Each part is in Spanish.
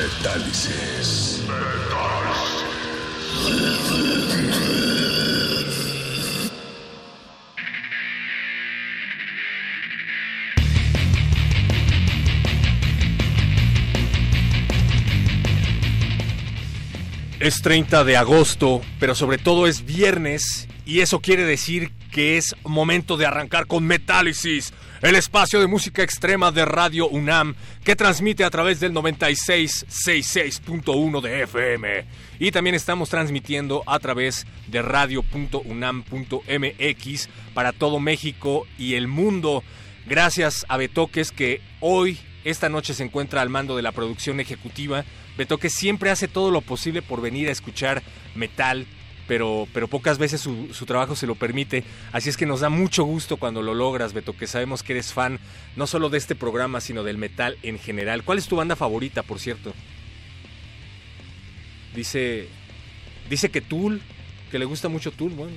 Metálisis. Es 30 de agosto, pero sobre todo es viernes y eso quiere decir que es momento de arrancar con Metálisis, el espacio de música extrema de Radio UNAM que transmite a través del 9666.1 de FM y también estamos transmitiendo a través de radio.unam.mx para todo México y el mundo. Gracias a Betoques que hoy esta noche se encuentra al mando de la producción ejecutiva. Betoques siempre hace todo lo posible por venir a escuchar metal, pero, pero pocas veces su, trabajo se lo permite. Así es que nos da mucho gusto cuando lo logras, Betoques. Sabemos que eres fan no solo de este programa, sino del metal en general. ¿Cuál es tu banda favorita, por cierto? Dice, dice que Tool, que le gusta mucho Tool. Bueno,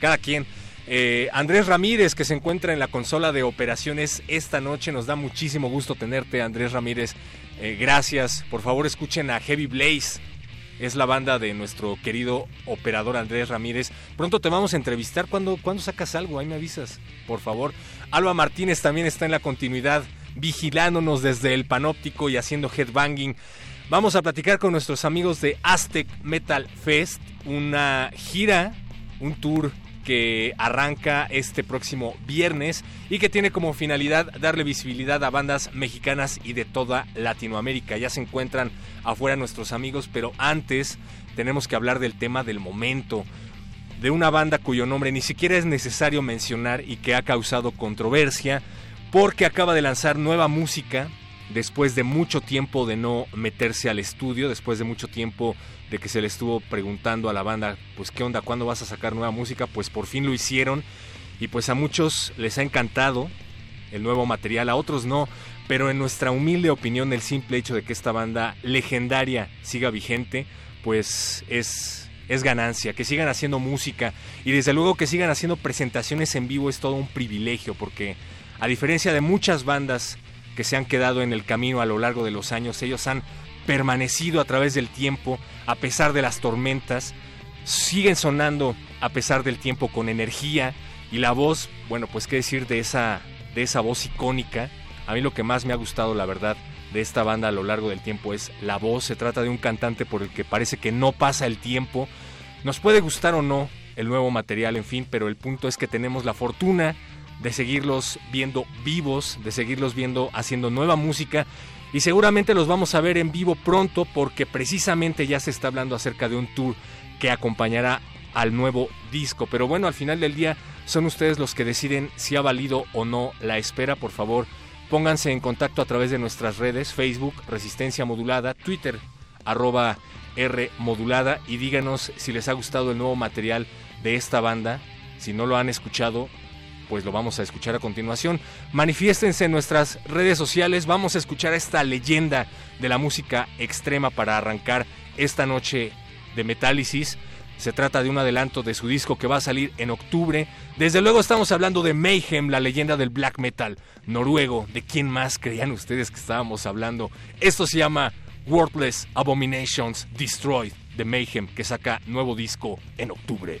cada quien. Eh, Andrés Ramírez, que se encuentra en la consola de operaciones esta noche. Nos da muchísimo gusto tenerte, Andrés Ramírez. Eh, gracias. Por favor, escuchen a Heavy Blaze. Es la banda de nuestro querido operador Andrés Ramírez. Pronto te vamos a entrevistar. cuando cuando sacas algo? Ahí me avisas, por favor. Alba Martínez también está en la continuidad, vigilándonos desde el panóptico y haciendo headbanging. Vamos a platicar con nuestros amigos de Aztec Metal Fest, una gira, un tour que arranca este próximo viernes y que tiene como finalidad darle visibilidad a bandas mexicanas y de toda Latinoamérica. Ya se encuentran afuera nuestros amigos, pero antes tenemos que hablar del tema del momento, de una banda cuyo nombre ni siquiera es necesario mencionar y que ha causado controversia porque acaba de lanzar nueva música después de mucho tiempo de no meterse al estudio, después de mucho tiempo de que se le estuvo preguntando a la banda, pues qué onda, ¿cuándo vas a sacar nueva música? Pues por fin lo hicieron y pues a muchos les ha encantado el nuevo material, a otros no, pero en nuestra humilde opinión el simple hecho de que esta banda legendaria siga vigente, pues es, es ganancia, que sigan haciendo música y desde luego que sigan haciendo presentaciones en vivo es todo un privilegio porque a diferencia de muchas bandas que se han quedado en el camino a lo largo de los años, ellos han permanecido a través del tiempo, a pesar de las tormentas, siguen sonando a pesar del tiempo con energía y la voz, bueno, pues qué decir de esa de esa voz icónica. A mí lo que más me ha gustado, la verdad, de esta banda a lo largo del tiempo es la voz. Se trata de un cantante por el que parece que no pasa el tiempo. Nos puede gustar o no el nuevo material, en fin, pero el punto es que tenemos la fortuna de seguirlos viendo vivos, de seguirlos viendo haciendo nueva música y seguramente los vamos a ver en vivo pronto porque precisamente ya se está hablando acerca de un tour que acompañará al nuevo disco. Pero bueno, al final del día son ustedes los que deciden si ha valido o no la espera. Por favor, pónganse en contacto a través de nuestras redes, Facebook, Resistencia Modulada, Twitter, arroba R Modulada y díganos si les ha gustado el nuevo material de esta banda. Si no lo han escuchado, pues lo vamos a escuchar a continuación. Manifiéstense en nuestras redes sociales, vamos a escuchar esta leyenda de la música extrema para arrancar esta noche de Metálisis. Se trata de un adelanto de su disco que va a salir en octubre. Desde luego estamos hablando de Mayhem, la leyenda del black metal noruego. ¿De quién más creían ustedes que estábamos hablando? Esto se llama Worthless Abominations Destroyed de Mayhem, que saca nuevo disco en octubre.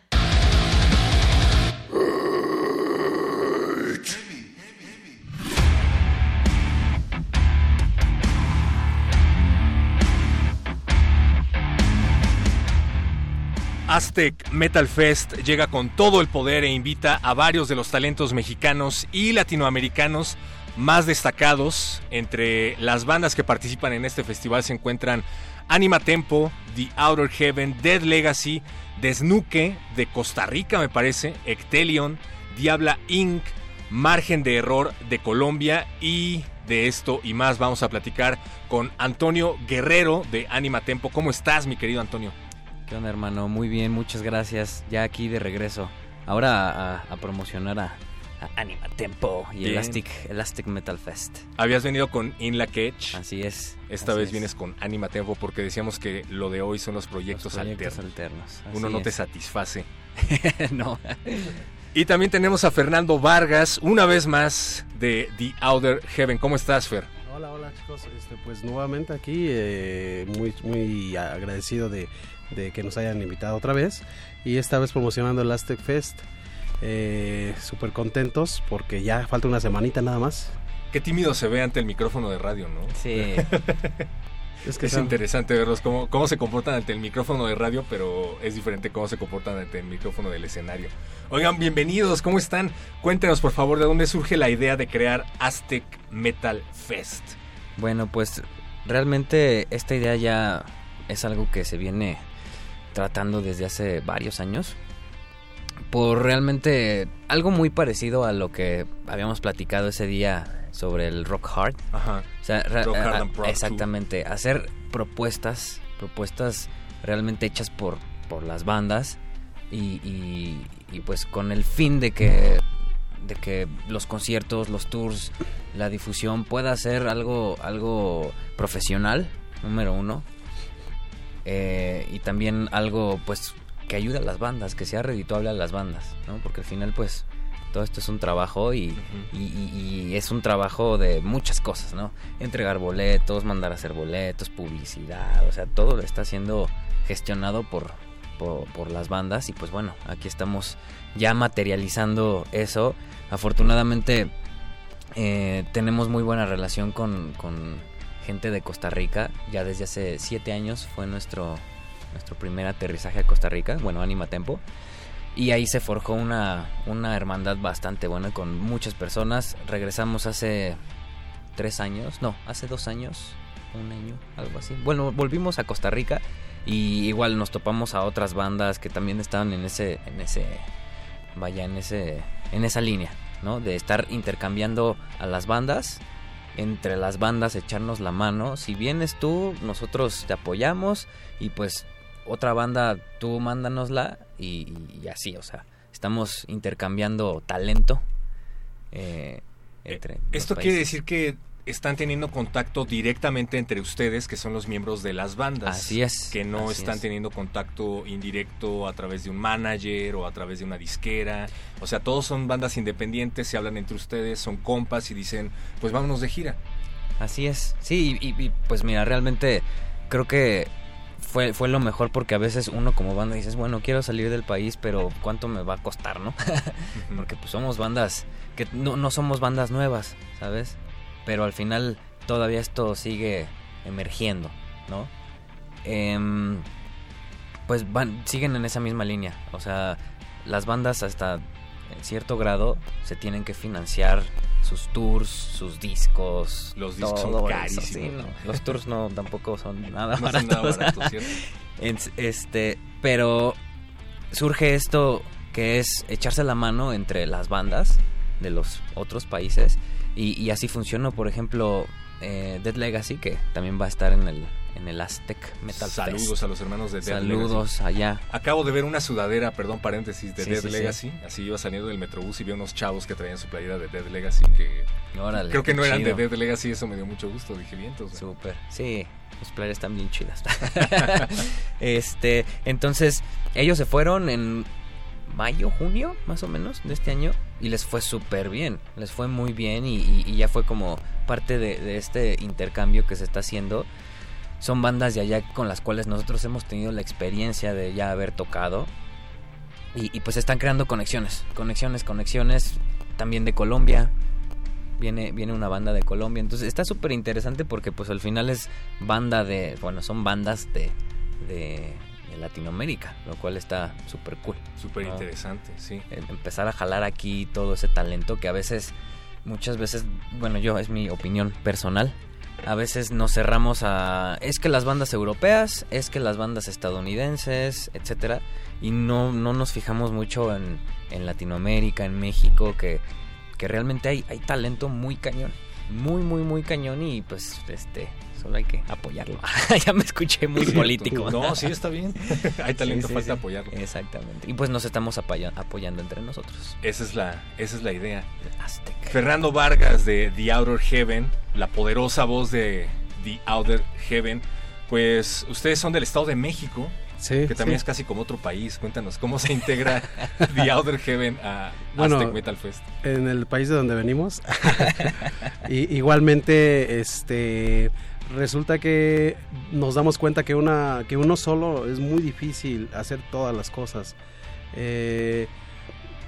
Aztec Metal Fest llega con todo el poder e invita a varios de los talentos mexicanos y latinoamericanos más destacados. Entre las bandas que participan en este festival se encuentran Anima Tempo, The Outer Heaven, Dead Legacy, Desnuque de Costa Rica me parece, Ectelion, Diabla Inc., Margen de Error de Colombia y de esto y más vamos a platicar con Antonio Guerrero de Anima Tempo. ¿Cómo estás mi querido Antonio? ¿Qué onda hermano? Muy bien, muchas gracias. Ya aquí de regreso. Ahora a, promocionar a, Anima Tempo y Elastic, Elastic Metal Fest. Habías venido con In La Cage. Así es. Esta vez vienes con Anima Tempo porque decíamos que lo de hoy son los proyectos, alternos. Uno no te satisface. no. y también tenemos a Fernando Vargas, una vez más, de The Outer Heaven. ¿Cómo estás, Fer? Hola, hola chicos. Este, pues nuevamente aquí, eh, muy, muy agradecido de, de que nos hayan invitado otra vez. Y esta vez promocionando el Aztec Fest. Eh, Súper contentos porque ya falta una semanita nada más. Qué tímido se ve ante el micrófono de radio, ¿no? Sí. es que es interesante verlos cómo, cómo se comportan ante el micrófono de radio, pero es diferente cómo se comportan ante el micrófono del escenario. Oigan, bienvenidos, ¿cómo están? Cuéntenos por favor de dónde surge la idea de crear Aztec Metal Fest. Bueno, pues realmente esta idea ya es algo que se viene tratando desde hace varios años por realmente algo muy parecido a lo que habíamos platicado ese día sobre el rock hard. Ajá. O sea, exactamente, hacer propuestas, propuestas realmente hechas por, por las bandas y, y, pues con el fin de que de que los conciertos, los tours, la difusión pueda ser algo algo profesional, número uno, eh, y también algo pues que ayude a las bandas, que sea redituable a las bandas, ¿no? Porque al final pues todo esto es un trabajo y, es un trabajo de muchas cosas, ¿no? Entregar boletos, mandar a hacer boletos, publicidad, o sea, todo está siendo gestionado por, por, las bandas y pues bueno, aquí estamos ya materializando eso. Afortunadamente eh, tenemos muy buena relación con, con, gente de Costa Rica, ya desde hace siete años fue nuestro, nuestro primer aterrizaje a Costa Rica, bueno, Anima Tempo. Y ahí se forjó una, una hermandad bastante buena con muchas personas. Regresamos hace tres años, no, hace dos años, un año, algo así. Bueno, volvimos a Costa Rica y igual nos topamos a otras bandas que también estaban en ese, en ese, vaya, en ese, en esa línea, ¿no? De estar intercambiando a las bandas, entre las bandas echarnos la mano. Si vienes tú, nosotros te apoyamos y pues otra banda, tú mándanosla y, así, o sea, estamos intercambiando talento. Eh, entre Esto quiere decir que están teniendo contacto directamente entre ustedes, que son los miembros de las bandas. Así es. Que no están teniendo contacto indirecto a través de un manager o a través de una disquera. O sea, todos son bandas independientes, se hablan entre ustedes, son compas y dicen, pues vámonos de gira. Así es. Sí, y pues mira, realmente creo que fue, fue lo mejor porque a veces uno como banda dices, bueno, quiero salir del país, pero ¿cuánto me va a costar, no? porque pues somos bandas que no, no somos bandas nuevas, ¿sabes? Pero al final todavía esto sigue emergiendo, ¿no? Em, pues van, siguen en esa misma línea. O sea, las bandas hasta en cierto grado se tienen que financiar sus tours, sus discos. Los discos son carísimos. Los tours no tampoco son nada baratos. este, pero surge esto que es echarse la mano entre las bandas de los otros países y, así funcionó, por ejemplo, eh, Dead Legacy que también va a estar en el en el Aztec Metal Saludos a los hermanos de Dead Saludos allá. Acabo de ver una sudadera, perdón, paréntesis, de Dead Legacy. Así iba saliendo del Metrobús y vi unos chavos que traían su playera de Dead Legacy que creo que no eran de Dead Legacy, eso me dio mucho gusto, dije bien. Súper, sí, los playeras están bien chidas. este, entonces, ellos se fueron en mayo, junio, más o menos, de este año. Y les fue súper bien, les fue muy bien y, ya fue como parte de, este intercambio que se está haciendo son bandas de allá con las cuales nosotros hemos tenido la experiencia de ya haber tocado. Y, pues están creando conexiones, conexiones, conexiones. También de Colombia. Viene, viene una banda de Colombia. Entonces está súper interesante porque pues al final es banda de... Bueno, son bandas de, Latinoamérica, lo cual está súper cool. Súper interesante, sí. Empezar a jalar aquí todo ese talento que a veces muchas veces, bueno, yo es mi opinión personal, a veces nos cerramos a es que las bandas europeas, es que las bandas estadounidenses, etcétera, y no, no nos fijamos mucho en, en Latinoamérica, en México, que, que realmente hay, hay talento muy cañón, muy, muy, muy cañón y pues este solo hay que apoyarlo. ya me escuché muy político. No, sí, está bien. hay talento, falta apoyarlo. Exactamente. Y pues nos estamos apoyando entre nosotros. Esa es la, esa es la idea. Fernando Vargas de The Outer Heaven, la poderosa voz de The Outer Heaven. Pues ustedes son del Estado de México. Sí, que también es casi como otro país. Cuéntanos, ¿cómo se integra The Outer Heaven a Aztec Metal Fest? En el país de donde venimos. y, igualmente, este resulta que nos damos cuenta que una que uno solo es muy difícil hacer todas las cosas. Eh,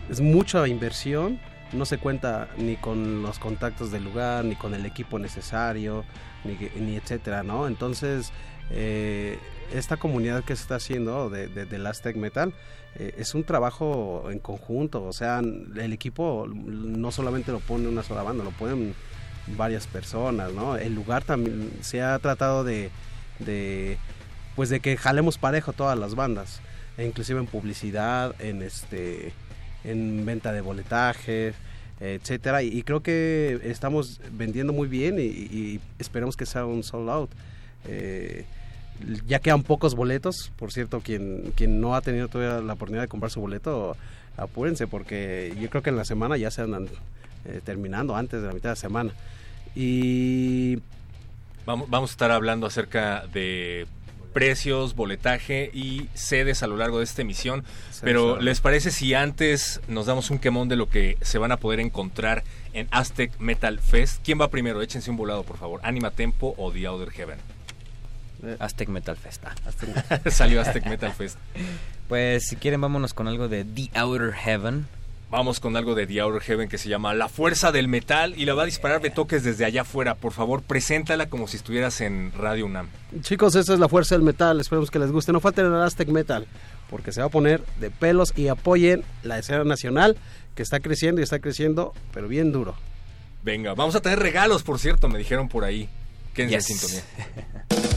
es mucha inversión no se cuenta ni con los contactos del lugar ni con el equipo necesario ni, ni etcétera no entonces eh, esta comunidad que se está haciendo de, de, de Aztec Metal eh, es un trabajo en conjunto. O sea el equipo no solamente lo pone una sola banda lo pueden varias personas, ¿no? El lugar también se ha tratado de, de pues de que jalemos parejo todas las bandas, e inclusive en publicidad, en este en venta de boletaje, etcétera, y, creo que estamos vendiendo muy bien y, esperemos que sea un sold out. Eh, ya quedan pocos boletos, por cierto, quien, quien no ha tenido todavía la oportunidad de comprar su boleto, apúrense porque yo creo que en la semana ya se andan eh, terminando antes de la mitad de la semana. Y vamos, vamos a estar hablando acerca de precios, boletaje y sedes a lo largo de esta emisión. Pero ¿les parece si antes nos damos un quemón de lo que se van a poder encontrar en Aztec Metal Fest? ¿Quién va primero? Échense un volado, por favor. Anima Tempo o The Outer Heaven. Eh, Aztec Metal Fest. Ah. Salió Aztec Metal Fest. Pues si quieren vámonos con algo de The Outer Heaven. Vamos con algo de The Outer Heaven que se llama La Fuerza del Metal y la va a disparar de toques desde allá afuera. Por favor, preséntala como si estuvieras en Radio UNAM. Chicos, esa es La Fuerza del Metal. Esperemos que les guste. No falten el Aztec Metal porque se va a poner de pelos y apoyen la escena nacional que está creciendo y está creciendo, pero bien duro. Venga, vamos a tener regalos, por cierto, me dijeron por ahí. Quédense yes. en sintonía.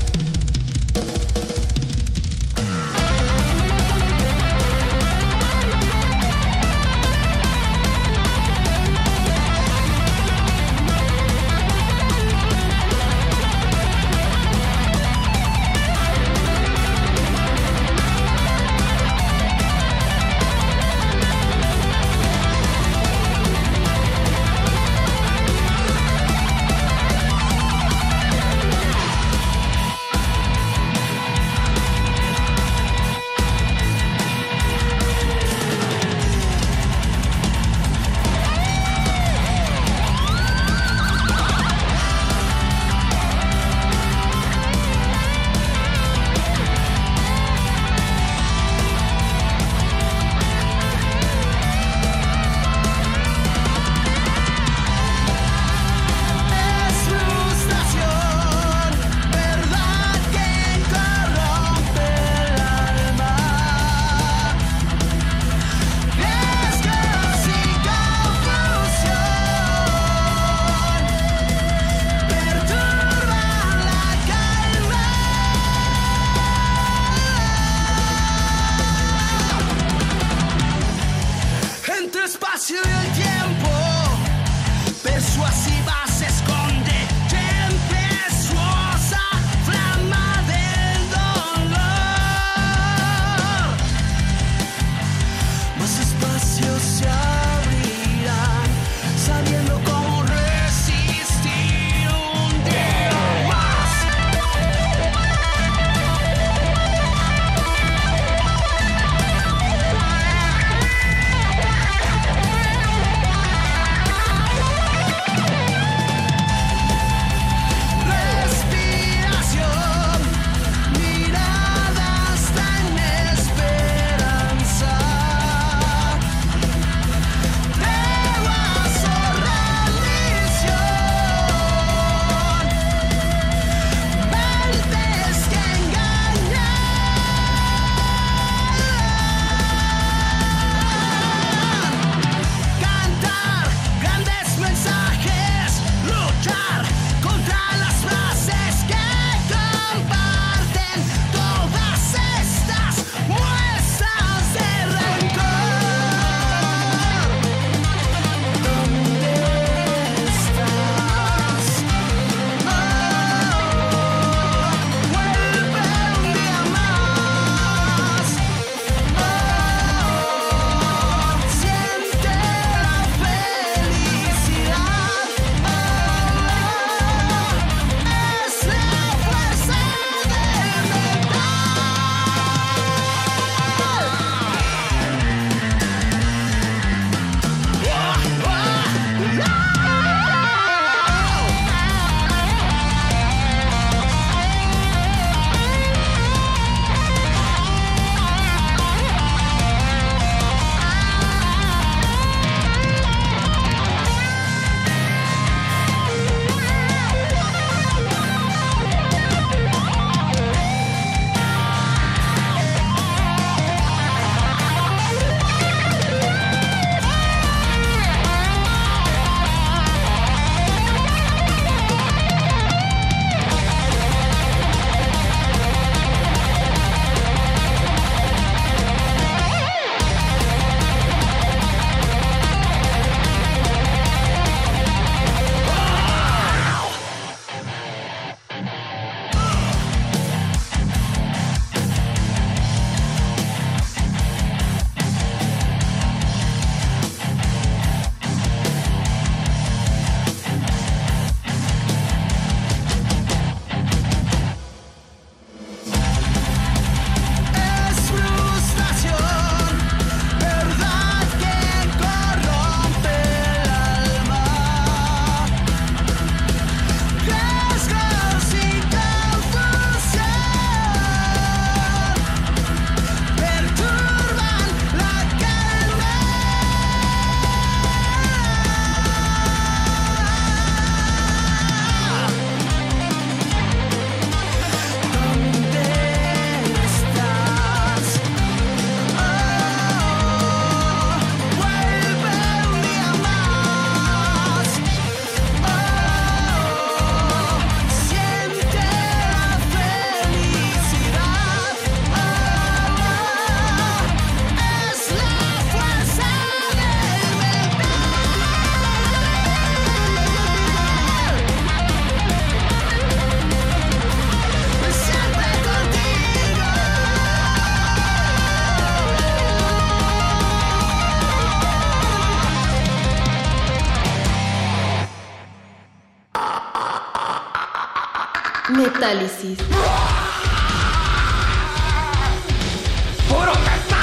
¡Puro metal!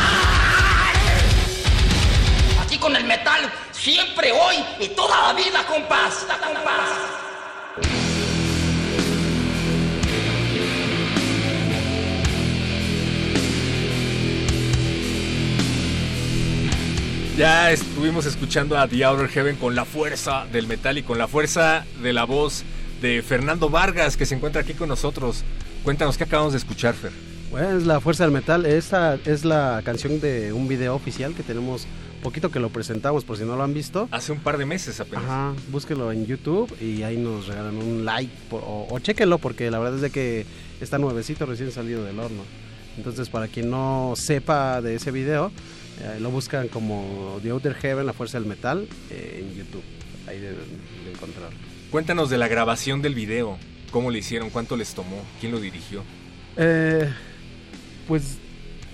Aquí con el metal, siempre, hoy y toda la vida, compás. compás. Ya estuvimos escuchando a The Outer Heaven con la fuerza del metal y con la fuerza de la voz de Fernando Vargas que se encuentra aquí con nosotros. Cuéntanos qué acabamos de escuchar, Fer. Bueno, es la fuerza del metal. Esta es la canción de un video oficial que tenemos poquito que lo presentamos por si no lo han visto. Hace un par de meses apenas. Ajá, búsquenlo en YouTube y ahí nos regalan un like por- o, o chéquenlo porque la verdad es de que está nuevecito, recién salido del horno. Entonces, para quien no sepa de ese video, eh, lo buscan como The Outer Heaven, la fuerza del metal, eh, en YouTube. Ahí deben de encontrarlo. Cuéntanos de la grabación del video. ¿Cómo lo hicieron? ¿Cuánto les tomó? ¿Quién lo dirigió? Eh, pues,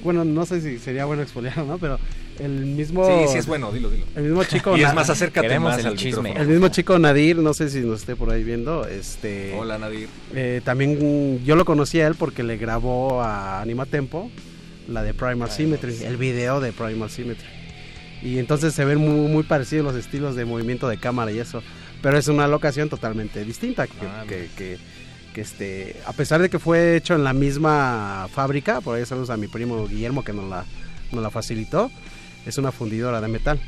bueno, no sé si sería bueno expoliar, ¿no? Pero el mismo... Sí, sí es bueno, dilo, dilo. El mismo chico... Y es más, acércate más el al chisme. micrófono. El mismo chico Nadir, no sé si nos esté por ahí viendo, este... Hola, Nadir. Eh, también yo lo conocí a él porque le grabó a Anima Tempo la de Primal Symmetry, el video de Primal Symmetry. Y entonces se ven muy, muy parecidos los estilos de movimiento de cámara y eso. Pero es una locación totalmente distinta. Que, Ah, que- que- que, este, a pesar de que fue hecho en la misma fábrica, por ahí saludos a mi primo Guillermo que nos la, nos la facilitó, es una fundidora de metal.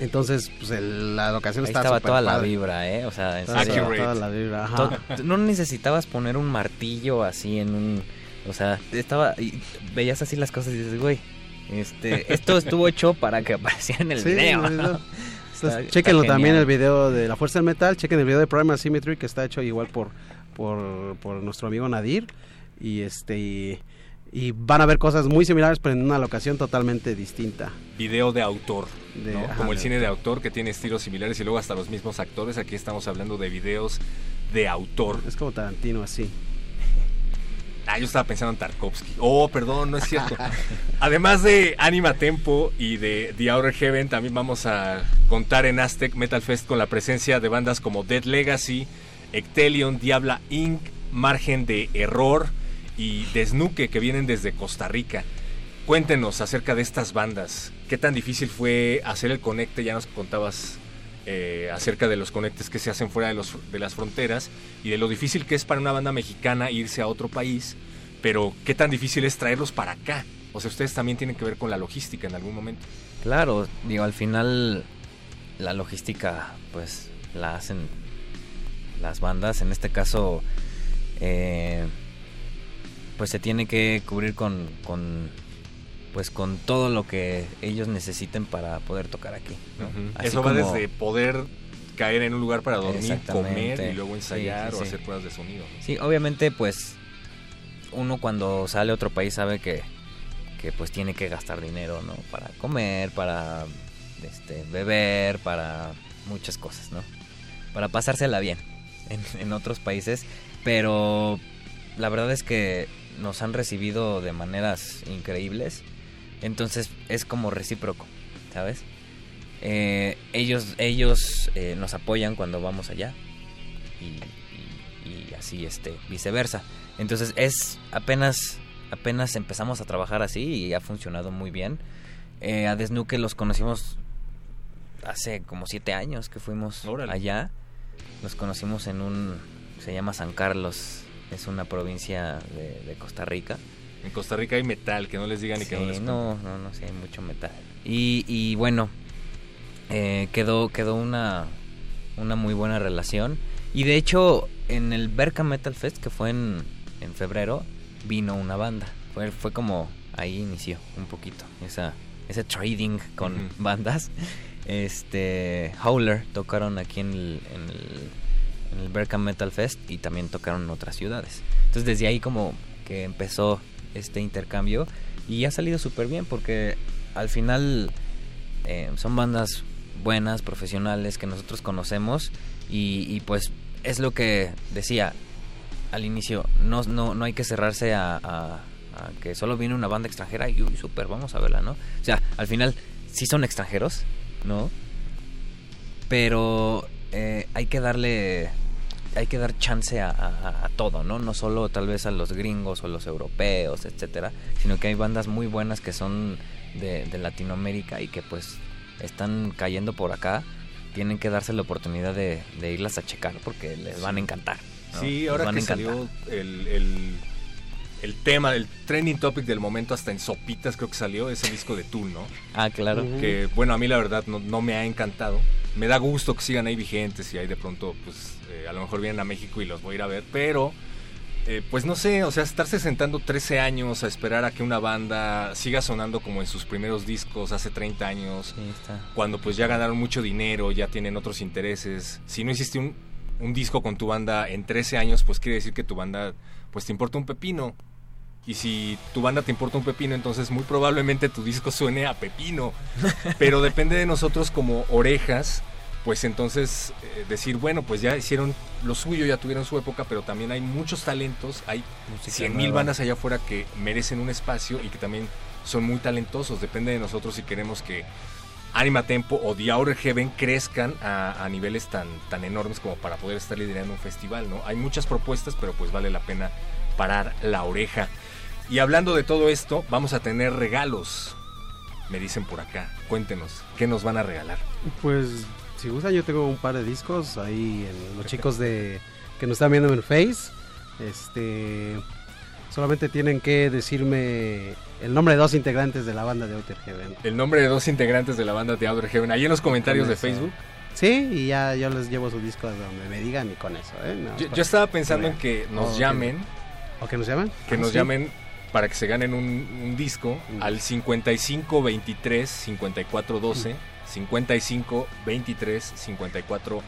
Entonces, pues el- la locación Ahí estaba toda la vibra, ¿eh? O sea, en Toda- la vibra, ajá. No necesitabas poner un martillo así en un... O sea, estaba... y veías así las cosas y dices, güey, este, esto estuvo hecho para que apareciera en el Sí, video. video. Está- chéquenlo también el video de La Fuerza del Metal, chequen el video de Primal Symmetry que está hecho igual por, por, por nuestro amigo Nadir y este y, y van a ver cosas muy similares pero en una locación totalmente distinta. Video de autor. De- ¿no? ajá, Como el de cine de autor que tiene estilos similares y luego hasta los mismos actores. Aquí estamos hablando de videos de autor. Es como Tarantino así. Ah, yo estaba pensando en Tarkovsky. Oh, perdón, no es cierto. Además de Anima Tempo y de The Outer Heaven, también vamos a contar en Aztec Metal Fest con la presencia de bandas como Dead Legacy, Ectelion, Diabla Inc., Margen de Error y Desnuque, que vienen desde Costa Rica. Cuéntenos acerca de estas bandas. ¿Qué tan difícil fue hacer el conecte? Ya nos contabas eh, acerca de los conectes que se hacen fuera de, los, de las fronteras y de lo difícil que es para una banda mexicana irse a otro país, pero qué tan difícil es traerlos para acá. O sea, ustedes también tienen que ver con la logística en algún momento. Claro, digo, al final la logística pues la hacen las bandas. En este caso, eh, pues se tiene que cubrir con, con pues con todo lo que ellos necesiten para poder tocar aquí. Eso va desde poder caer en un lugar para dormir, comer y luego Sí, ensayar sí, o sí. hacer pruebas de sonido. ¿no? Sí, obviamente pues uno cuando sale a otro país sabe que, que pues tiene que gastar dinero, ¿no? Para comer, para este, beber, para muchas cosas, ¿no? Para pasársela bien en, en otros países, pero la verdad es que nos han recibido de maneras increíbles, entonces es como recíproco, ¿sabes? Eh, ellos ellos eh, nos apoyan cuando vamos allá y, y- y así este viceversa entonces es apenas apenas empezamos a trabajar así y ha funcionado muy bien Eh, a Desnuque los conocimos hace como siete años que fuimos Órale. allá los conocimos en un se llama San Carlos es una provincia de, de Costa Rica En Costa Rica hay metal, que no les digan ni que no Sí, les no, no, no, sí, hay mucho metal. Y, y bueno, eh, quedó, quedó una, una muy buena relación. Y de hecho, en el Berka Metal Fest, que fue en, en febrero, vino una banda. Fue, fue como ahí inició un poquito esa, ese trading con bandas. Este, Howler tocaron aquí en el, en el, en el Berka Metal Fest y también tocaron en otras ciudades. Entonces desde ahí como que empezó este intercambio y ha salido súper bien porque al final eh, son bandas buenas, profesionales que nosotros conocemos y, pues es lo que decía al inicio, no, no, no hay que cerrarse a, a- a que solo viene una banda extranjera y uy, súper, vamos a verla, ¿no? O sea, al final sí son extranjeros, ¿no? Pero eh, hay que darle hay que dar chance a, a, a, todo, ¿no? No solo tal vez a los gringos o los europeos, etcétera, sino que hay bandas muy buenas que son de, de Latinoamérica y que pues están cayendo por acá. Tienen que darse la oportunidad de, de irlas a checar porque les van a encantar. ¿no? Sí, ahora van que salió el, el, el tema, el trending topic del momento, hasta en Sopitas creo que salió, ese disco de Tool, ¿no? Ah, claro. Que, bueno, a mí la verdad no, no me ha encantado. Me da gusto que sigan ahí vigentes y ahí de pronto, pues, eh, a lo mejor vienen a México y los voy a ir a ver, pero... eh, pues no sé, o sea, estarse sentando 13 años a esperar a que una banda siga sonando como en sus primeros discos hace 30 años, Sí, está. cuando pues ya ganaron mucho dinero, ya tienen otros intereses. Si no hiciste un, un disco con tu banda en 13 años, pues quiere decir que tu banda pues te importa un pepino. Y si tu banda te importa un pepino, entonces muy probablemente tu disco suene a pepino. Pero depende de nosotros como orejas, pues entonces eh, decir, bueno, pues ya hicieron lo suyo, ya tuvieron su época, pero también hay muchos talentos, hay 100 mil bandas allá afuera que merecen un espacio y que también son muy talentosos. Depende de nosotros si queremos que Anima Tempo o The Outer Heaven crezcan a, a niveles tan, tan enormes como para poder estar liderando un festival, ¿no? Hay muchas propuestas, pero pues vale la pena parar la oreja. Y hablando de todo esto, vamos a tener regalos. Me dicen por acá. Cuéntenos, ¿qué nos van a regalar? Pues si gustan yo tengo un par de discos ahí en los chicos de que nos están viendo en Face. Este solamente tienen que decirme el nombre de dos integrantes de la banda de Outer Heaven. El nombre de dos integrantes de la banda de Outer Heaven. Ahí en los comentarios de. Facebook. Sí, y ya yo les llevo su disco a donde me digan y con eso, ¿eh? Yo, estaba pensando en que nos llamen. ¿O que nos llaman? que Ah, nos sí. llamen para que se ganen un, un disco Mm. al 55 23 54 12 55 23 54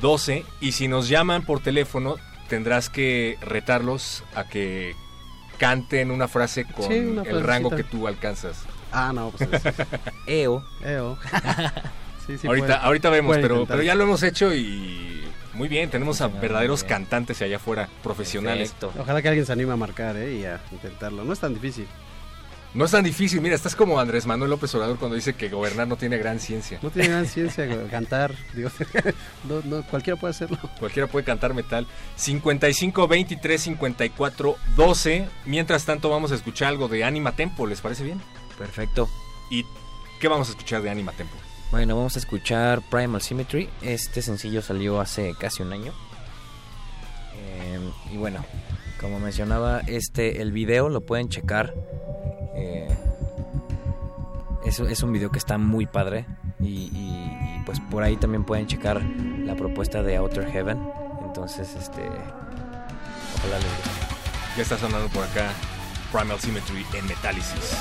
12 y si nos llaman por teléfono tendrás que retarlos a que canten una frase con Sí, una el rango que tú alcanzas. Ah, no, pues es- EO. Eo. sí, sí ahorita, puede- ahorita vemos, puede pero, intentar. pero ya lo hemos hecho y muy bien, tenemos a verdaderos cantantes allá afuera, profesionales. Perfecto. Ojalá que alguien se anime a marcar, ¿eh? Y a intentarlo. No es tan difícil. No es tan difícil, mira, estás como Andrés Manuel López Obrador cuando dice que gobernar no tiene gran ciencia. No tiene gran ciencia cantar. Digo, no, no, cualquiera puede hacerlo. Cualquiera puede cantar metal. 55 23 54 12. Mientras tanto, vamos a escuchar algo de Anima Tempo. ¿Les parece bien? Perfecto. ¿Y qué vamos a escuchar de Anima Tempo? Bueno, vamos a escuchar Primal Symmetry. Este sencillo salió hace casi un año. Eh, y bueno, como mencionaba, este el video lo pueden checar. Eh, es, un video que está muy padre. Y, pues por ahí también pueden checar la propuesta de Outer Heaven. Entonces, este. Ojalá les guste. Ya está sonando por acá Primal Symmetry en Metálisis.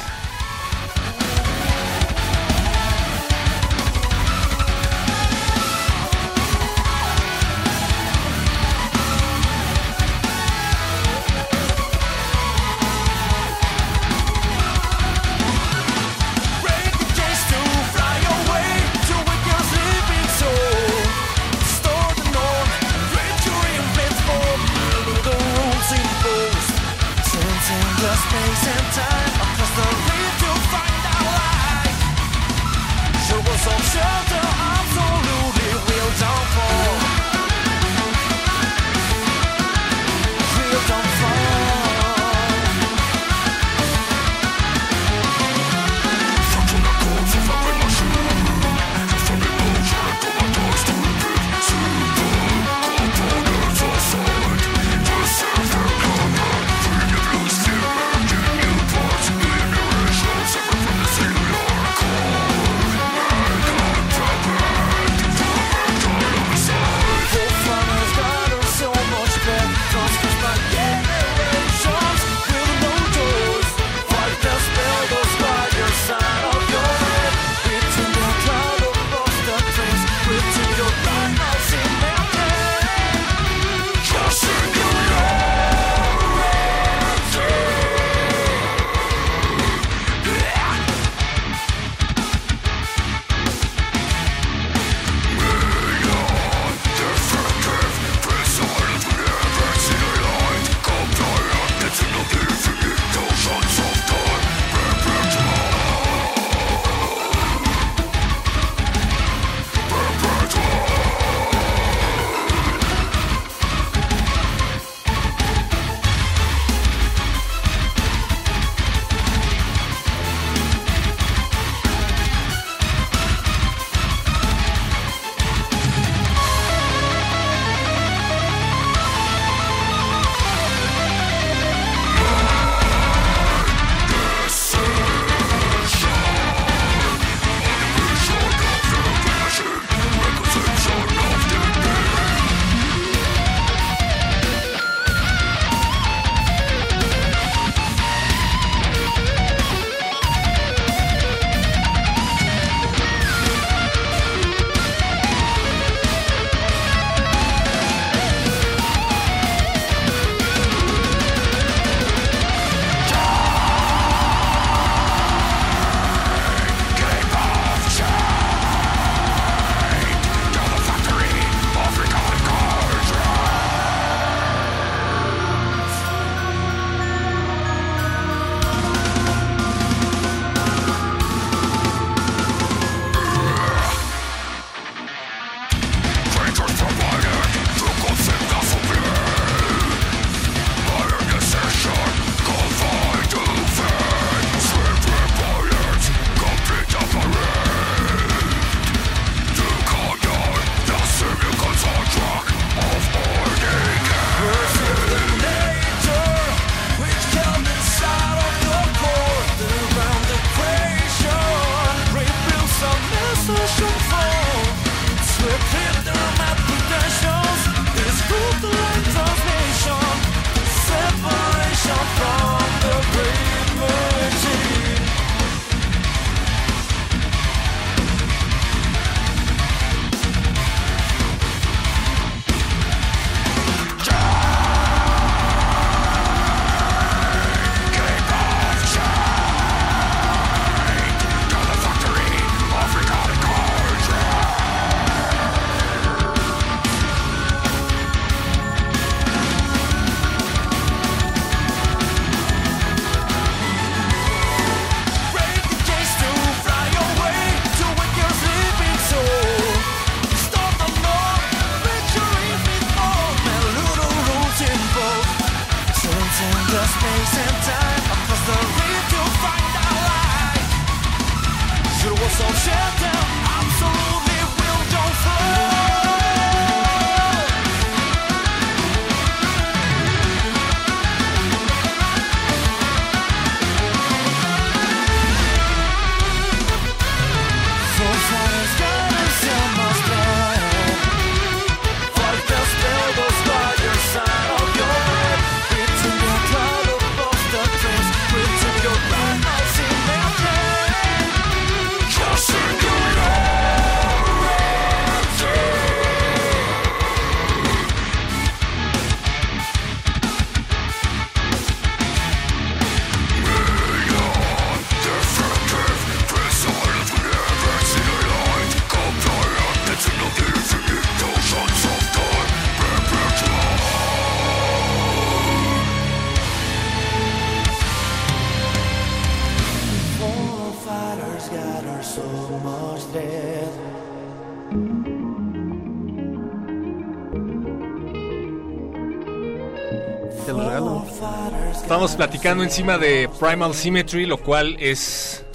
Platicando encima de Primal Symmetry, lo cual es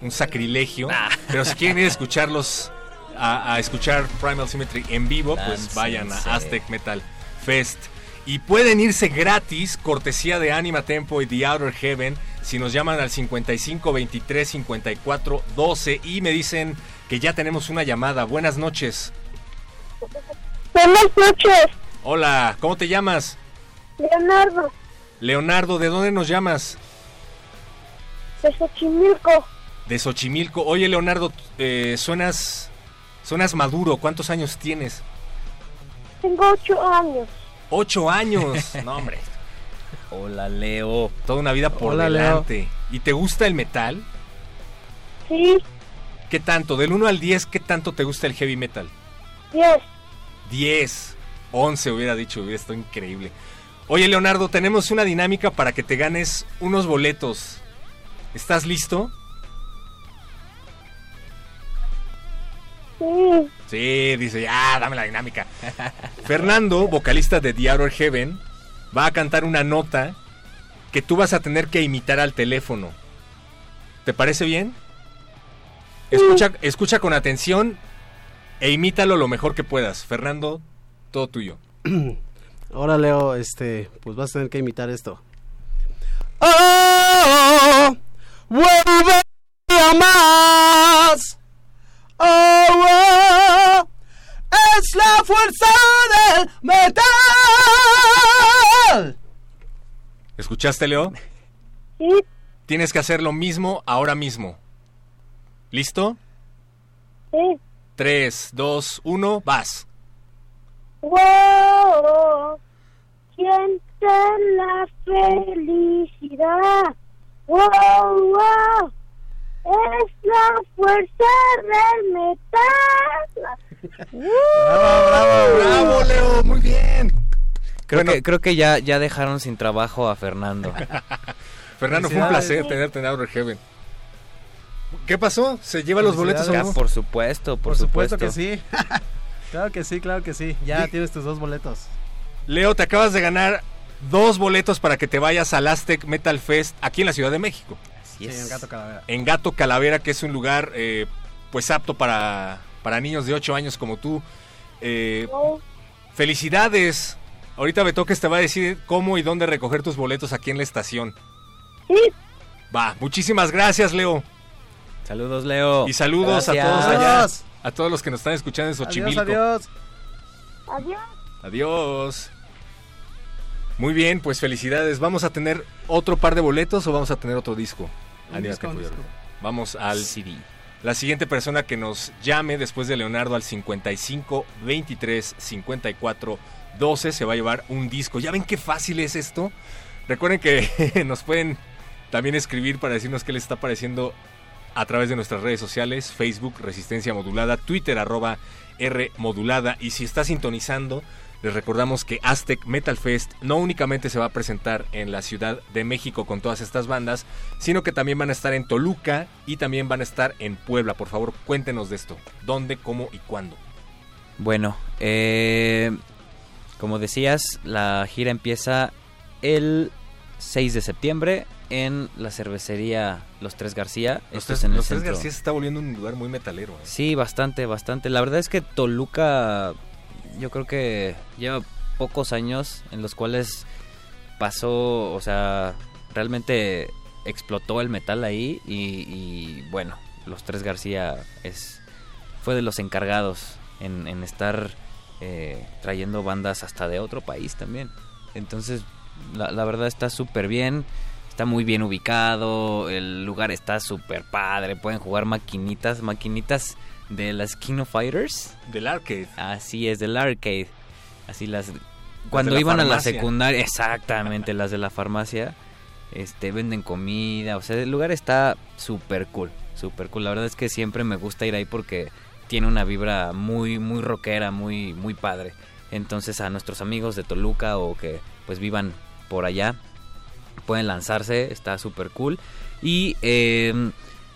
un sacrilegio. Pero si quieren ir a escucharlos, a, a escuchar Primal Symmetry en vivo, pues Láncense. vayan a Aztec Metal Fest. Y pueden irse gratis, cortesía de Anima Tempo y The Outer Heaven, si nos llaman al 55 23 54 12 y me dicen que ya tenemos una llamada. Buenas noches. Buenas noches, Hola, ¿cómo te llamas? Leonardo, Leonardo, ¿de dónde nos llamas? de Xochimilco. De Xochimilco. Oye, Leonardo, eh, suenas, suenas maduro. ¿Cuántos años tienes? Tengo ocho años. Ocho años. No, hombre. Hola, Leo. Toda una vida por Hola, Leo. delante. ¿Y te gusta el metal? Sí, ¿Qué tanto? Del 1 al 10, ¿qué tanto te gusta el heavy metal? diez. 10. 11 hubiera dicho, hubiera estado increíble. Oye, Leonardo, tenemos una dinámica para que te ganes unos boletos. ¿Estás listo? Sí, Sí, dice, ya, dame la dinámica. Fernando, vocalista de The Outer Heaven, va a cantar una nota que tú vas a tener que imitar al teléfono. ¿Te parece bien? Escucha, escucha con atención e imítalo lo mejor que puedas. Fernando, todo tuyo. Ahora, Leo, este, pues vas a tener que imitar esto. ¡Oh! ¡Vuelve a más! ¡Oh! oh, ¡Es la fuerza del metal! ¿Escuchaste, Leo? sí, Tienes que hacer lo mismo ahora mismo. ¿Listo? sí. 3, 2, 1, vas. Wow, siente la felicidad. Wow, wow, es la fuerza del metal. ¡Bravo, bravo! ¡Bravo, Leo! Muy bien. Creo, Bueno. que, creo que ya, ya dejaron sin trabajo a Fernando. Fernando, fue un placer tenerte en Outer Heaven. ¿Qué pasó? ¿Se lleva los boletos o no? por supuesto, por, Por supuesto que sí. claro que sí, claro que sí. Ya tienes tus dos boletos. Leo, te acabas de ganar dos boletos para que te vayas al Aztec Metal Fest aquí en la Ciudad de México. Así Sí, es. en Gato Calavera. En Gato Calavera, que es un lugar eh, pues apto para, para niños de 8 años como tú. Eh, felicidades. Ahorita Betoques te va a decir cómo y dónde recoger tus boletos aquí en la estación. sí, Va, muchísimas gracias, Leo. Saludos, Leo. Y saludos a todos allá. A todos los que nos están escuchando en Xochimilco. Adiós, adiós. adiós. Adiós. Muy bien, pues felicidades. ¿Vamos a tener otro par de boletos o vamos a tener otro disco? Disco. Vamos al CD. La siguiente persona que nos llame después de Leonardo al 55 23 54 12 se va a llevar un disco. ¿Ya ven qué fácil es esto? Recuerden que nos pueden también escribir para decirnos qué les está pareciendo a través de nuestras redes sociales, Facebook Resistencia Modulada, Twitter arroba R Modulada y si está sintonizando, les recordamos que Aztec Metal Fest no únicamente se va a presentar en la Ciudad de México con todas estas bandas, sino que también van a estar en Toluca y también van a estar en Puebla. Por favor, cuéntenos de esto. ¿Dónde, cómo y cuándo? Bueno, eh, como decías, la gira empieza el 6 de septiembre en la cervecería Los Tres García. Los Esto tres, es en el Los Tres centro. García se está volviendo un lugar muy metalero. ¿eh? Sí, bastante, bastante. La verdad es que Toluca, yo creo que lleva pocos años en los cuales pasó, o sea, realmente explotó el metal ahí y, y, bueno, los tres García es fue de los encargados en, en estar eh, trayendo bandas hasta de otro país también. Entonces, la, la verdad está súper bien. Está muy bien ubicado, el lugar está súper padre, pueden jugar maquinitas, maquinitas de las King of Fighters. Del arcade. Así es, del arcade. Así las... Cuando la iban a la secundaria, exactamente, las de la farmacia, este, venden comida, o sea, el lugar está súper cool, súper cool. La verdad es que siempre me gusta ir ahí porque tiene una vibra muy, muy rockera, muy, muy padre. Entonces a nuestros amigos de Toluca o que pues vivan por allá, pueden lanzarse, está súper cool. Y eh,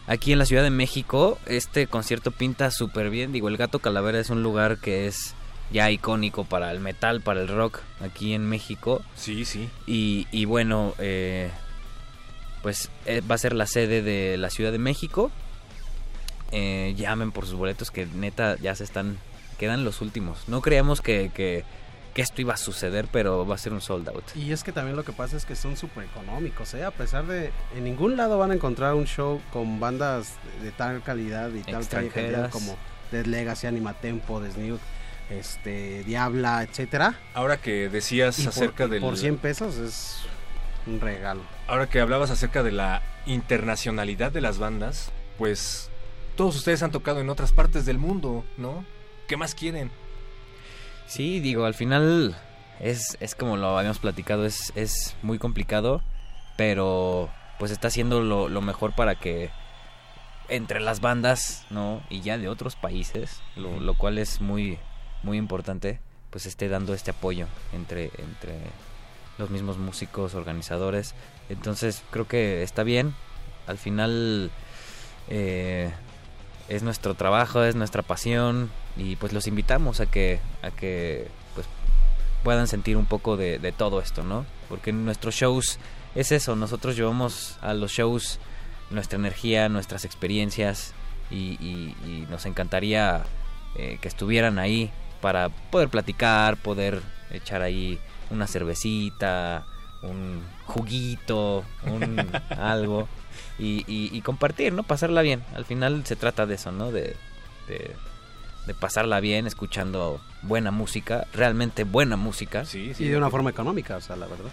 aquí en la Ciudad de México, este concierto pinta súper bien. Digo, el Gato Calavera es un lugar que es ya icónico para el metal, para el rock aquí en México. Sí, sí. Y, y bueno, eh, pues eh, va a ser la sede de la Ciudad de México. Eh, llamen por sus boletos que neta ya se están, quedan los últimos. No creíamos que, que, que esto iba a suceder, pero va a ser un sold out. Y es que también lo que pasa es que son súper económicos, ¿eh? A pesar de... En ningún lado van a encontrar un show con bandas de tal calidad y tal calidad como Dead Legacy, Anima Tempo, Desnude, este, Diabla, etcétera. Ahora que decías Y acerca del... Por 100 pesos es un regalo. Ahora que hablabas acerca de la internacionalidad de las bandas, pues todos ustedes han tocado en otras partes del mundo, ¿no? ¿Qué más quieren? Sí, digo, al final es, es como lo habíamos platicado, es, es muy complicado, pero pues está haciendo lo, lo mejor para que entre las bandas, ¿no? Y ya de otros países, lo, lo cual es muy, muy importante, pues esté dando este apoyo entre, entre los mismos músicos, organizadores. Entonces creo que está bien. Al final eh, es nuestro trabajo, es nuestra pasión y pues los invitamos a que, a que pues puedan sentir un poco de, de todo esto, ¿no? Porque en nuestros shows es eso, nosotros llevamos a los shows nuestra energía, nuestras experiencias y, y- y nos encantaría eh, que estuvieran ahí para poder platicar, poder echar ahí una cervecita, un juguito, un algo y, y- y compartir, ¿no? Pasarla bien. Al final se trata de eso, ¿no? De, de, de pasarla bien escuchando buena música, realmente buena música. Sí, Y de una forma económica, o sea, la verdad.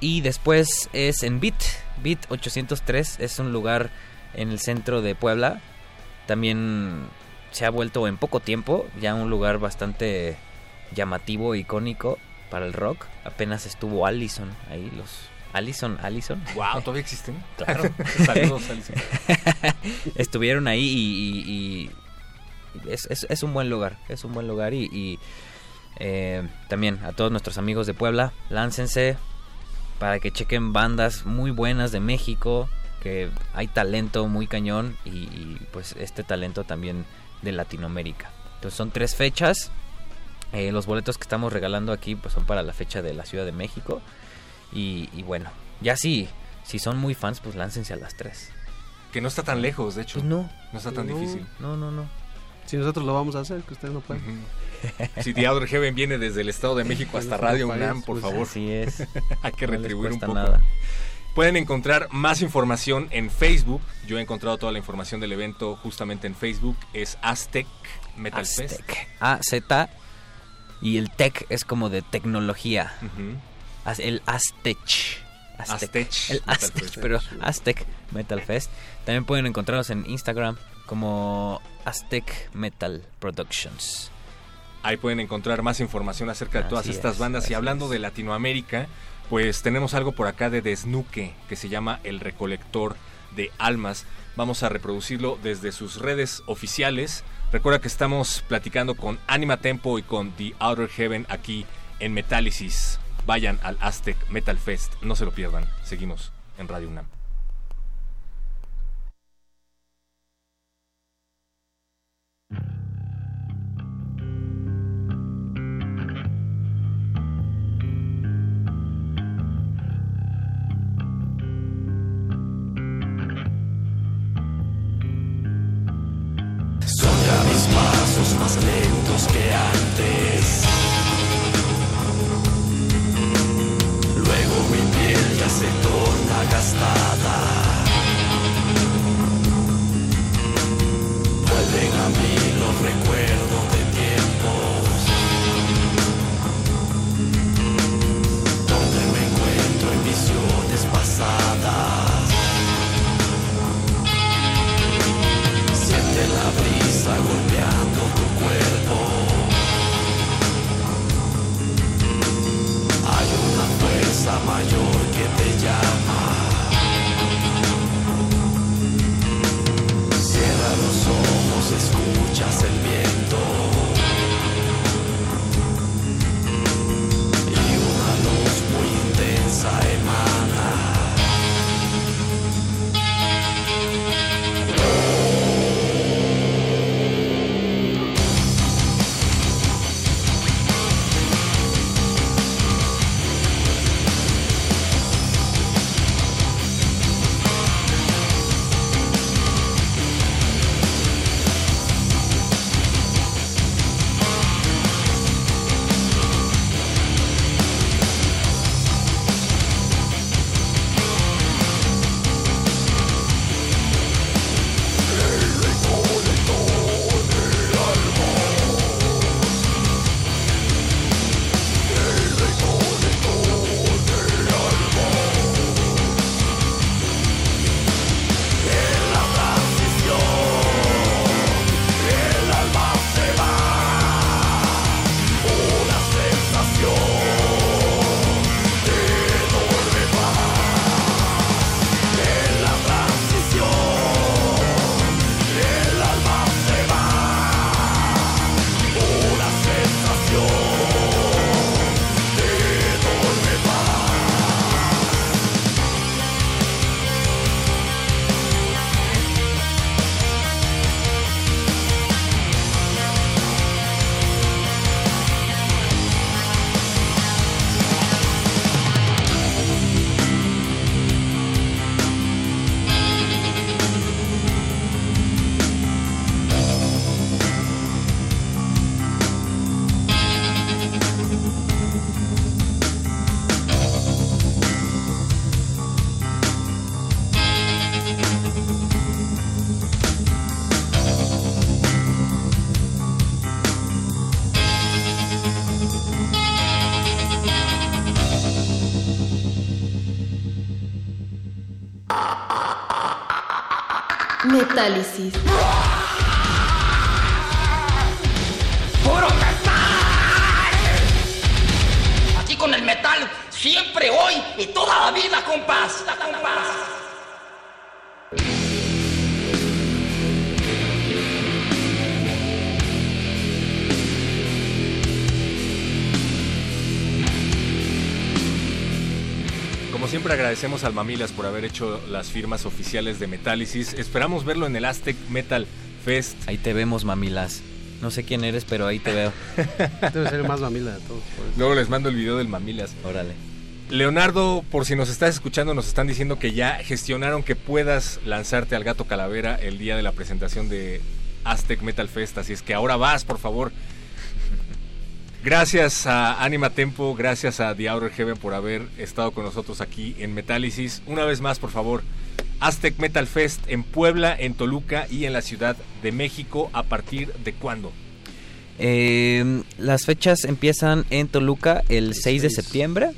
Y después es en Bit. Bit 803 es un lugar en el centro de Puebla. También se ha vuelto en poco tiempo ya un lugar bastante llamativo, icónico para el rock. Apenas estuvo Allison ahí, los... Allison, Allison. Wow, ¿todavía existen? Claro. Saludos, Allison. Estuvieron ahí y, y- y es, es- es un buen lugar, es un buen lugar y, y, eh, también a todos nuestros amigos de Puebla, láncense para que chequen bandas muy buenas de México, que hay talento muy cañón y, y, pues este talento también de Latinoamérica. Entonces son tres fechas, eh, los boletos que estamos regalando aquí pues son para la fecha de la Ciudad de México y, y bueno, ya si, si son muy fans pues láncense a las tres. Que no está tan lejos, de hecho. Pues no. No está tan No. difícil. No, no, no. Si nosotros lo vamos a hacer, que ustedes no pueden. Si The Outer Heaven viene desde el Estado de México hasta Radio país, UNAM, por pues, favor. Así es. Hay que No retribuir un cuesta poco. nada. Pueden encontrar más información en Facebook. Yo he encontrado toda la información del evento justamente en Facebook. Es Aztec Metal Fest. Aztec. A-Z y el tech es como de tecnología. El Aztec. Aztec El Aztec, Fest. pero Aztec Metal Fest. También pueden encontrarnos en Instagram como Aztec Metal Productions. Ahí pueden encontrar más información acerca de todas Así estas es, bandas. Y hablando es. de Latinoamérica, pues tenemos algo por acá de Desnuque que se llama El Recolector de Almas. Vamos a reproducirlo desde sus redes oficiales. Recuerda que estamos platicando con Anima Tempo y con The Outer Heaven aquí en Metálisis. Vayan al Aztec Metal Fest, no se lo pierdan. Seguimos en Radio UNAM. Vuelven a mí los recuerdos de tiempos donde me encuentro en visiones pasadas. Siente la brisa golpeando tu cuerpo. Hay una fuerza mayor que te llama. escuchas el viento. ¡Puro agradecemos al Mamilas por haber hecho las firmas oficiales de Metálisis. Esperamos verlo en el Aztec Metal Fest. Ahí te vemos, Mamilas. No sé quién eres, pero ahí te veo. Debe ser el más mamila de todos. Luego les mando el video del Mamilas. Órale. Leonardo, por si nos estás escuchando, nos están diciendo que ya gestionaron que puedas lanzarte al Gato Calavera el día de la presentación de Aztec Metal Fest. Así es que ahora vas, por favor. Gracias a Anima Tempo, gracias a The Outer Heaven por haber estado con nosotros aquí en Metálisis. Una vez más, por favor, Aztec Metal Fest en Puebla, en Toluca y en la Ciudad de México. ¿A partir de cuándo? Eh, las fechas empiezan en Toluca el 6 de septiembre.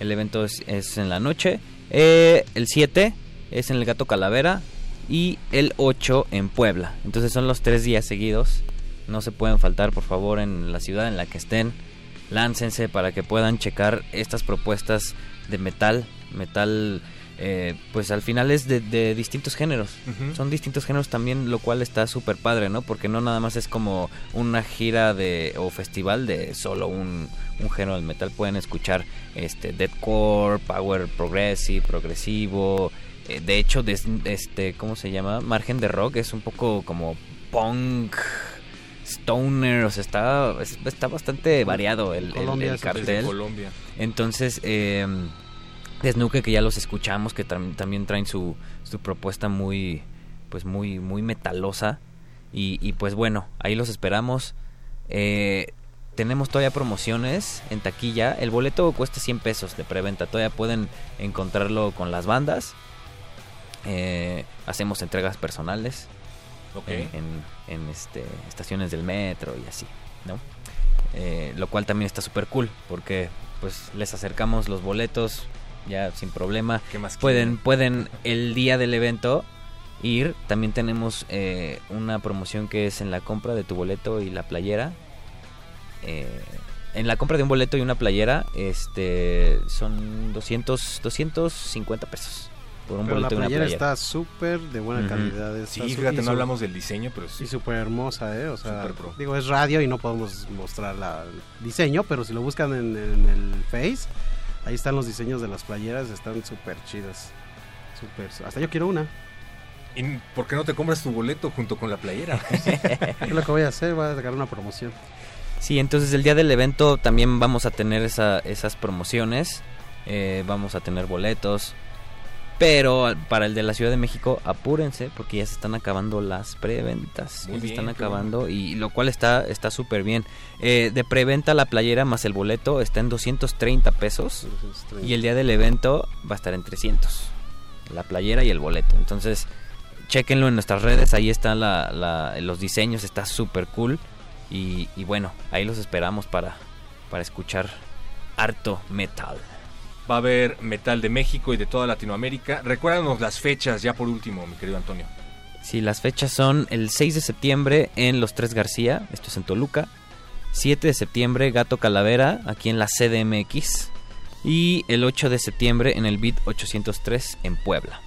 El evento es, es en la noche. Eh, el 7 es en el Gato Calavera. Y el 8 en Puebla. Entonces son los tres días seguidos. No se pueden faltar, por favor, en la ciudad en la que estén. Láncense para que puedan checar estas propuestas de metal. Metal, eh, pues al final es de, de distintos géneros. Son distintos géneros también, lo cual está súper padre, ¿no? Porque no nada más es como una gira de o festival de solo un, un género del metal. Pueden escuchar este deathcore, power progressive, progresivo. eh, de hecho, des- este, ¿cómo se llama? Margen de rock es un poco como punk, stoner, o sea, está, es- está bastante variado el, el- Colombia el es cartel. Colombia. Entonces, eh, Desnuque, que ya los escuchamos, que tam- también traen su, su propuesta muy, pues muy, muy metalosa. Y, y pues bueno, ahí los esperamos. Eh, tenemos todavía promociones en taquilla. El boleto cuesta 100 pesos de preventa. Todavía pueden encontrarlo con las bandas. Eh, hacemos entregas personales En, en- en, este, estaciones del metro y así, ¿no? Eh, lo cual también está súper cool porque pues les acercamos los boletos ya sin problema. ¿Qué más Pueden, pueden el día del evento ir. También tenemos eh, una promoción que es en la compra de tu boleto y la playera. Eh, en la compra de un boleto y una playera, este, son 200, 250 pesos por un Pero la boleto y una playera playera. está súper de buena calidad. Sí, fíjate, no su- hablamos del diseño, pero sí. Y súper hermosa, ¿eh? O sea, Súper pro. digo, es radio y no podemos mostrar la, el diseño, pero si lo buscan en, en el Face, ahí están los diseños de las playeras, están súper chidas. Súper, hasta yo quiero una. ¿Y por qué no te compras tu boleto junto con la playera? Es lo que voy a hacer, voy a sacar una promoción. Sí, entonces el día del evento también vamos a tener esa- esas promociones, eh, vamos a tener boletos, pero para el de la Ciudad de México apúrense porque ya se están acabando las preventas, Muy ya se están bueno. acabando y lo cual está está súper bien. Eh, de preventa la playera más el boleto está en 230 pesos y el día del evento va a estar en 300, la playera y el boleto. Entonces chequenlo en nuestras redes, ahí están la- la- los diseños, está súper cool. Y, y bueno, ahí los esperamos para, para escuchar harto metal. Va a haber metal de México y de toda Latinoamérica. Recuérdanos las fechas ya por último, mi querido Antonio. Sí, las fechas son el 6 de septiembre en Los Tres García, esto es en Toluca. 7 de septiembre Gato Calavera, aquí en la CDMX. Y el 8 de septiembre en el BIT 803 en Puebla.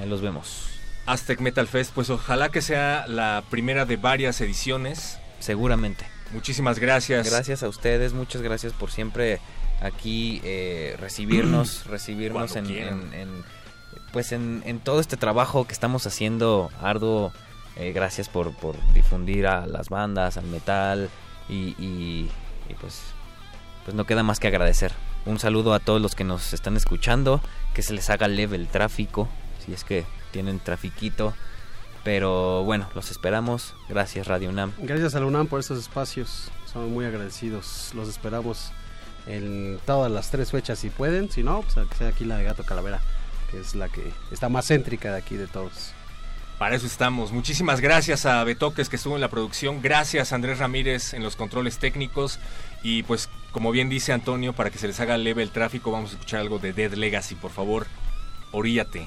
Ahí los vemos. Aztec Metal Fest, pues ojalá que sea la primera de varias ediciones. Seguramente. Muchísimas gracias. Gracias a ustedes, muchas gracias por siempre aquí eh, recibirnos, recibirnos en, pues en, en todo este trabajo que estamos haciendo arduo. Eh, gracias por, por difundir a las bandas, al metal y, y- y pues, pues no queda más que agradecer. Un saludo a todos los que nos están escuchando, que se les haga leve el tráfico, si es que tienen trafiquito. Pero bueno, los esperamos. Gracias Radio UNAM. Gracias a la UNAM por estos espacios, son muy agradecidos. Los esperamos en todas las tres fechas si pueden, si no, pues que sea aquí la de Gato Calavera, que es la que está más céntrica de aquí de todos. Para eso estamos. Muchísimas gracias a Betoques que estuvo en la producción. Gracias a Andrés Ramírez en los controles técnicos. Y pues, como bien dice Antonio, para que se les haga leve el tráfico, vamos a escuchar algo de Dead Legacy, por favor. Oríate.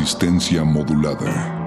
Resistencia modulada.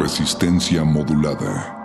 Resistencia modulada.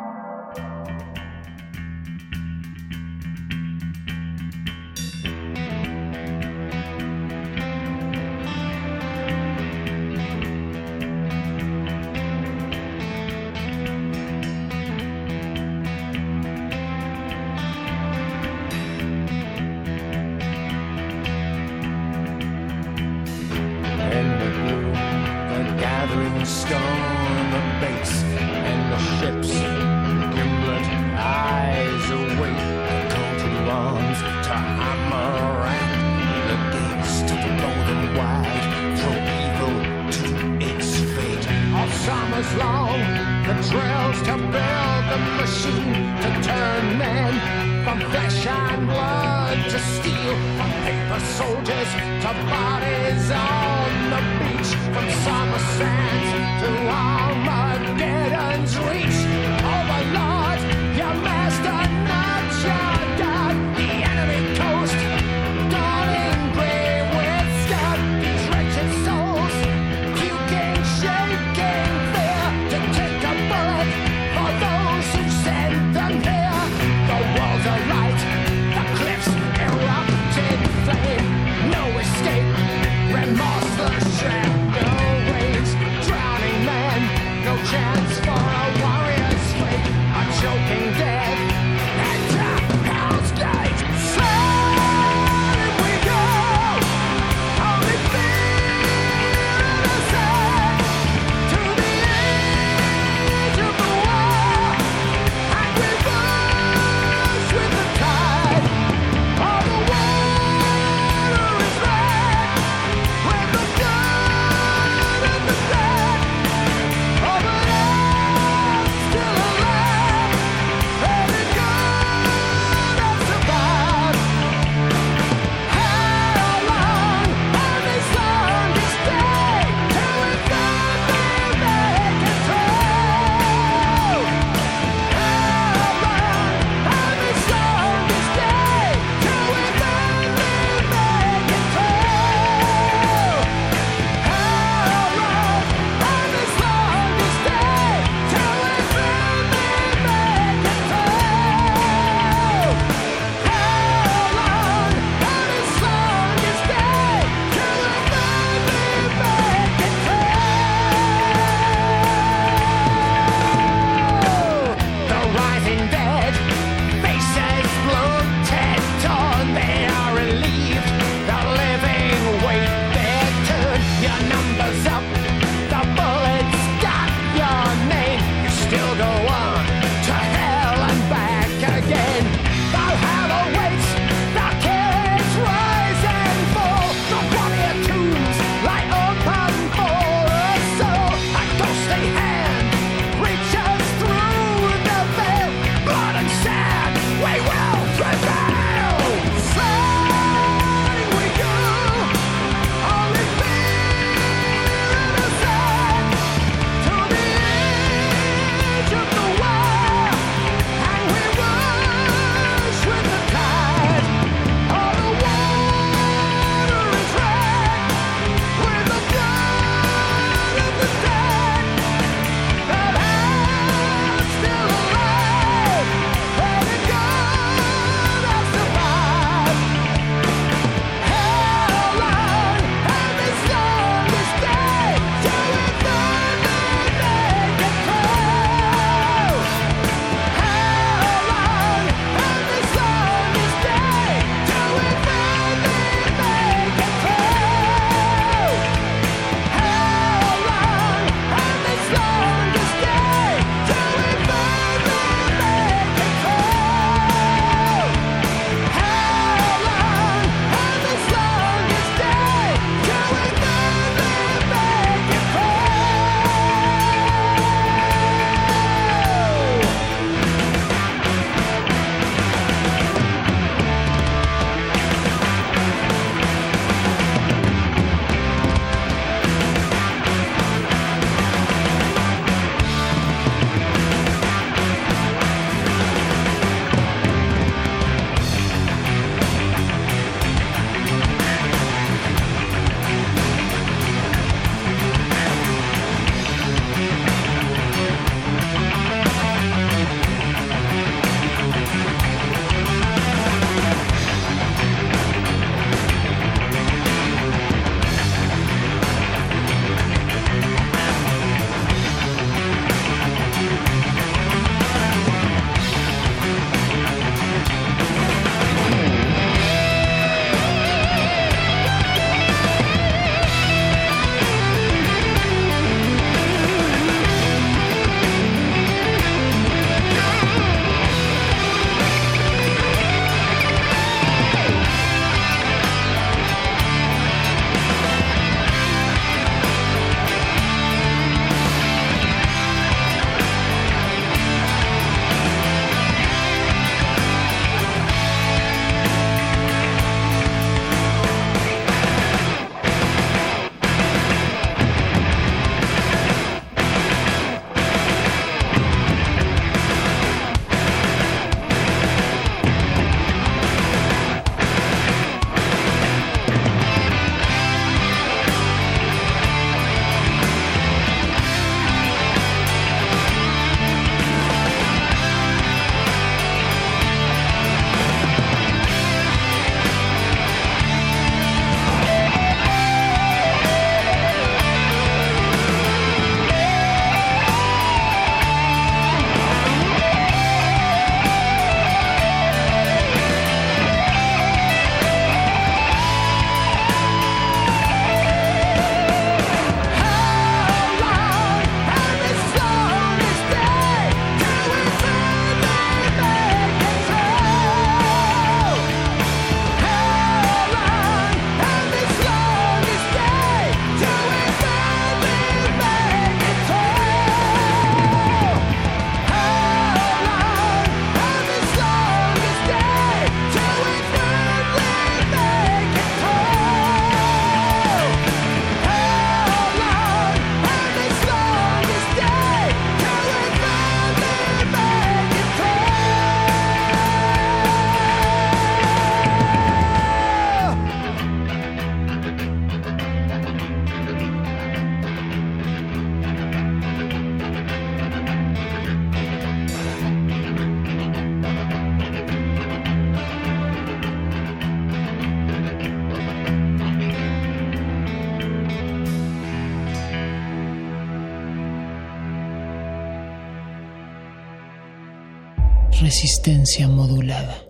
Resistencia modulada.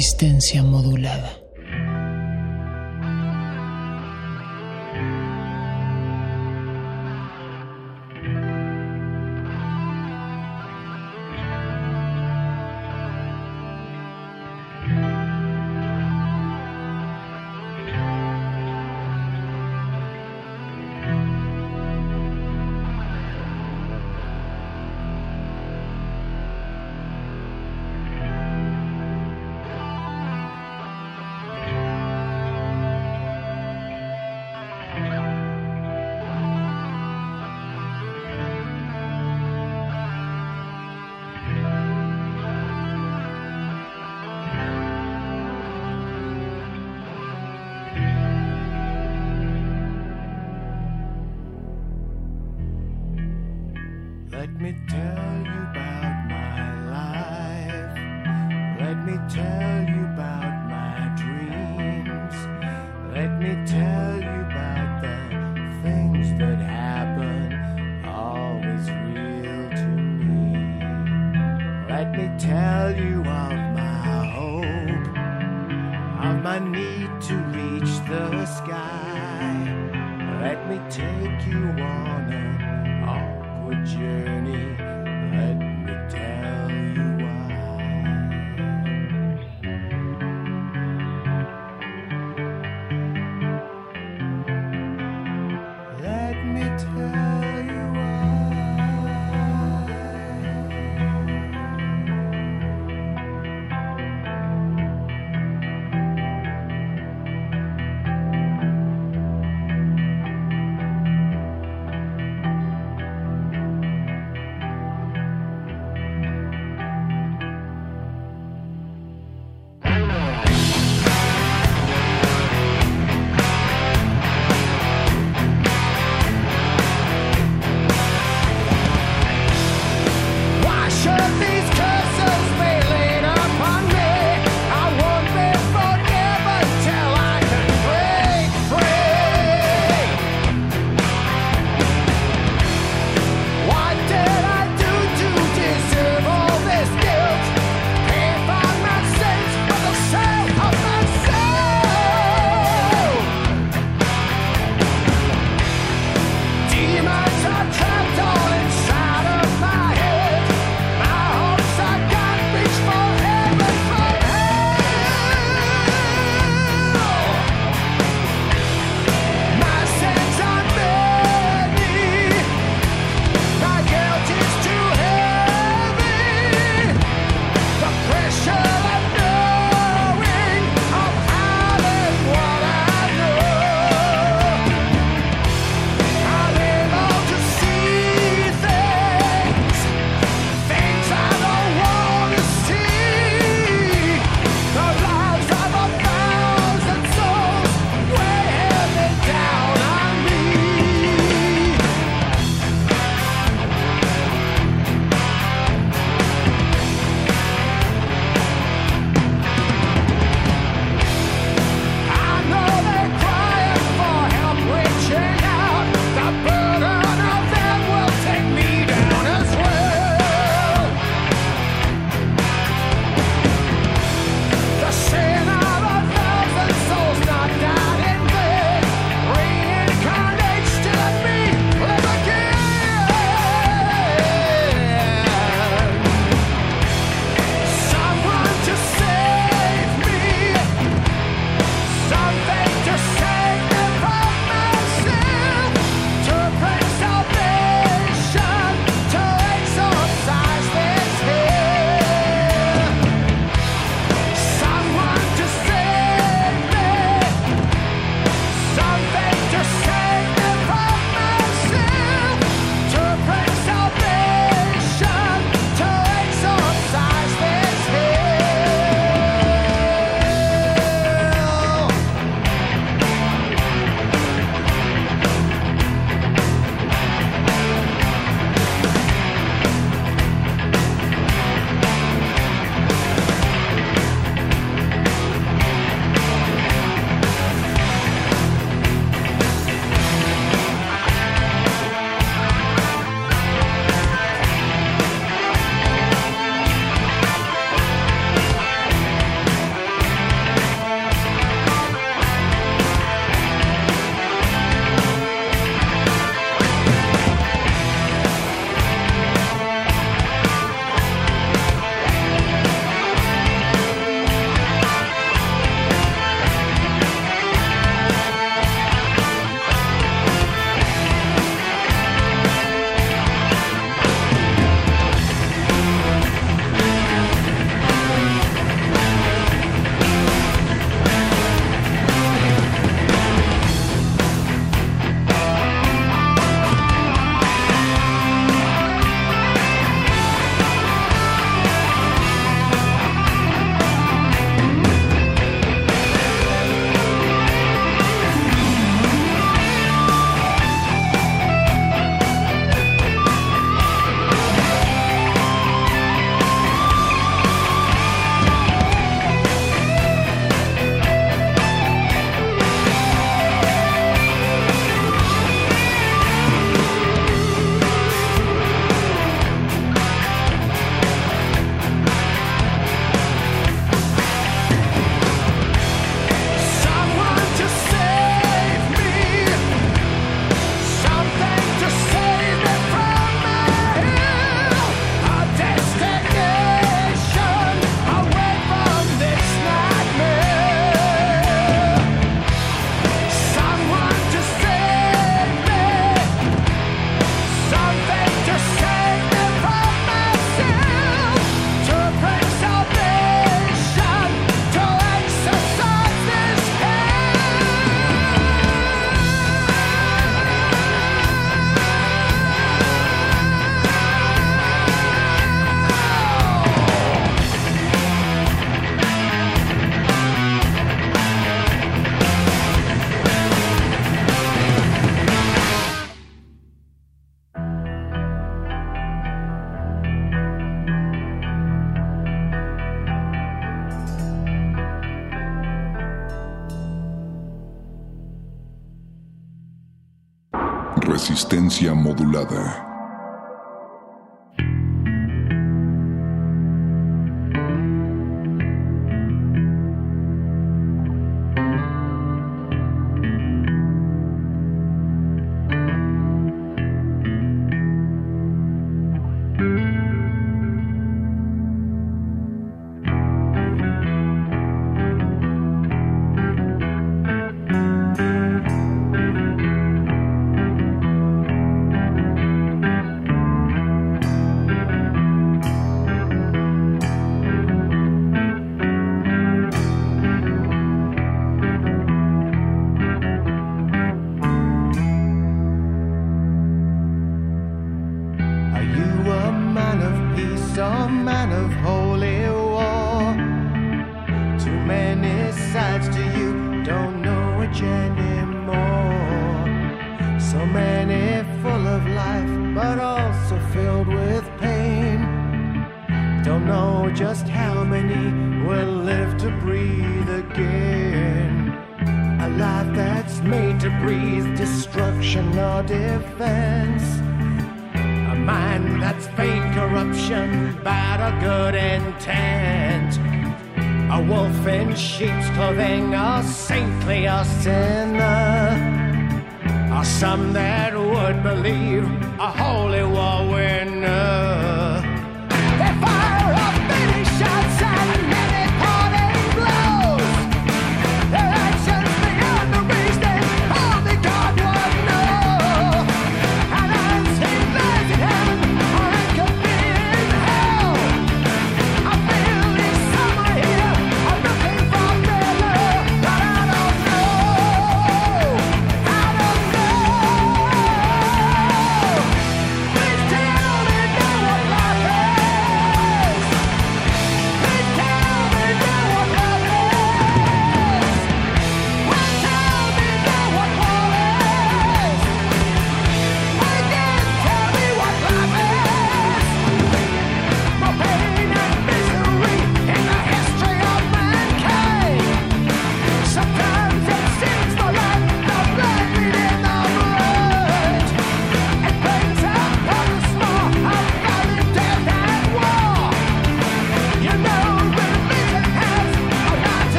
Resistencia modulada.